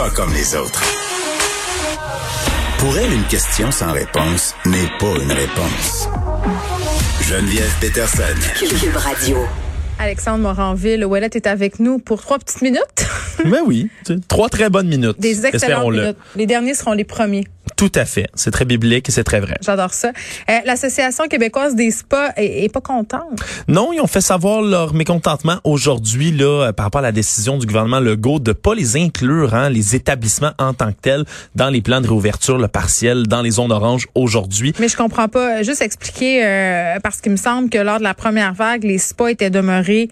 Pas comme les autres. Pour elle, une question sans réponse n'est pas une réponse. Geneviève Peterson. Cube Radio. Alexandre Moranville, Ouellette est avec nous pour trois petites minutes. Mais oui, trois très bonnes minutes. Des excellentes espérons-le. minutes. Les derniers seront les premiers. Tout à fait. C'est très biblique et c'est très vrai. J'adore ça. Euh, L'Association québécoise des spas est, est pas contente? Non, ils ont fait savoir leur mécontentement aujourd'hui là euh, par rapport à la décision du gouvernement Legault de pas les inclure, hein, les établissements en tant que tels, dans les plans de réouverture le partiel dans les zones oranges aujourd'hui. Mais je comprends pas. Juste expliquer, euh, parce qu'il me semble que lors de la première vague, les spas étaient demeurés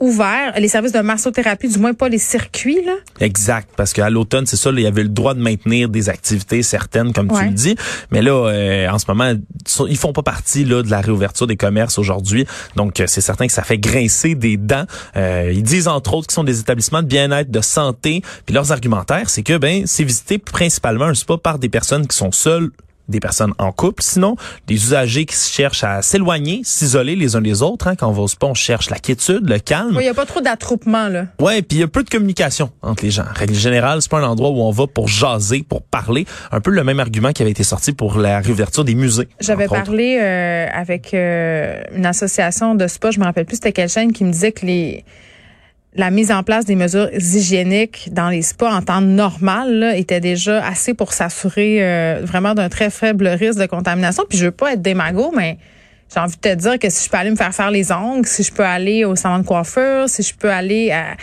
ouverts. Les services de massothérapie, du moins pas les circuits, là. Exact, parce qu'à l'automne, c'est ça, là, il y avait le droit de maintenir des activités certaines, comme Ouais. tu le dis. Mais là, euh, en ce moment, ils font pas partie là de la réouverture des commerces aujourd'hui. Donc, euh, c'est certain que ça fait grincer des dents. Euh, ils disent entre autres qu'ils sont des établissements de bien-être, de santé. Puis leurs argumentaires, c'est que ben c'est visité principalement un spa par des personnes qui sont seules des personnes en couple, sinon des usagers qui cherchent à s'éloigner, s'isoler les uns des autres. Hein, quand on va au spa, on cherche la quiétude, le calme. Il y a pas trop d'attroupement, là. Ouais, puis il y a peu de communication entre les gens. Règle générale, c'est pas un endroit où on va pour jaser, pour parler. Un peu le même argument qui avait été sorti pour la réouverture des musées. J'avais parlé euh, avec euh, une association de spa, je me rappelle plus c'était quelle chaîne, qui me disait que les la mise en place des mesures hygiéniques dans les spas en temps normal était déjà assez pour s'assurer euh, vraiment d'un très faible risque de contamination. Puis je veux pas être démago, mais j'ai envie de te dire que si je peux aller me faire faire les ongles, si je peux aller au salon de coiffure, si je peux aller à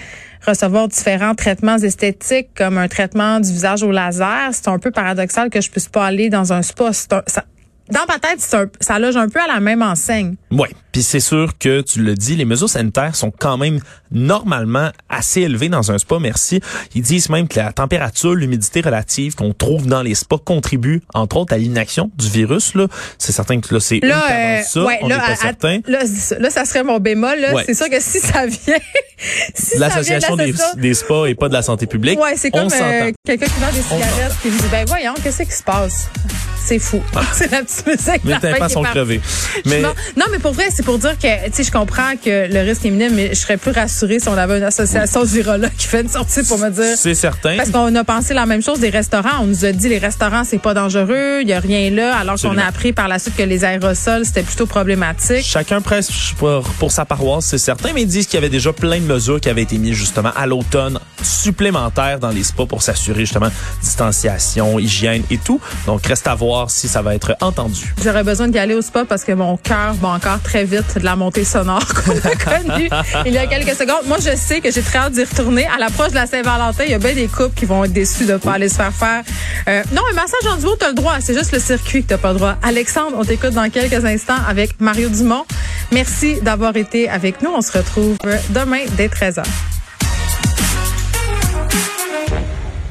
recevoir différents traitements esthétiques comme un traitement du visage au laser, c'est un peu paradoxal que je puisse pas aller dans un spa. Dans ma tête, un- ça loge un peu à la même enseigne. Ouais, puis c'est sûr que tu le dis, les mesures sanitaires sont quand même normalement assez élevées dans un spa. Merci. Ils disent même que la température, l'humidité relative qu'on trouve dans les spas contribue entre autres à l'inaction du virus. Là, c'est certain que là c'est une Là, qui euh, ça. ouais, on là, n'est pas à- certain. là, là, ça serait mon bémol. là. Ouais. C'est sûr que si ça vient, si L'association des, des spas et pas de la santé publique. Ouais, c'est comme euh, quelqu'un qui vend des cigarettes qui me dit ben voyons, qu'est-ce qui se passe? C'est fou. c'est la petite musique. Mais tes pas Mais m'en- non, mais pour vrai, c'est pour dire que, tu sais, je comprends que le risque est minime, mais je serais plus rassurée si on avait une association virologue qui fait une sortie pour me dire. c'est certain. Parce qu'on a pensé la même chose des restaurants. On nous a dit les restaurants c'est pas dangereux, il y a rien là, alors qu'on a appris par la suite que les aérosols c'était plutôt problématique. Chacun presse pour, pour sa paroisse, c'est certain, mais ils disent qu'il y avait déjà plein de mesures qui avaient été mises justement à l'automne supplémentaires dans les spas pour s'assurer justement distanciation, hygiène et tout. Donc reste à voir si ça va être entendu. J'aurais besoin d'y aller au spa parce que mon cœur bat encore très vite de la montée sonore qu'on a connue il y a quelques secondes. Moi, je sais que j'ai très hâte d'y retourner. À l'approche de la Saint-Valentin, il y a bien des couples qui vont être déçus de ne pas aller se faire faire. Euh, non, un massage en duo, t'as le droit. C'est juste le circuit que t'as pas le droit. Alexandre, on t'écoute dans quelques instants avec Mario Dumont. Merci d'avoir été avec nous. On se retrouve demain dès 13h.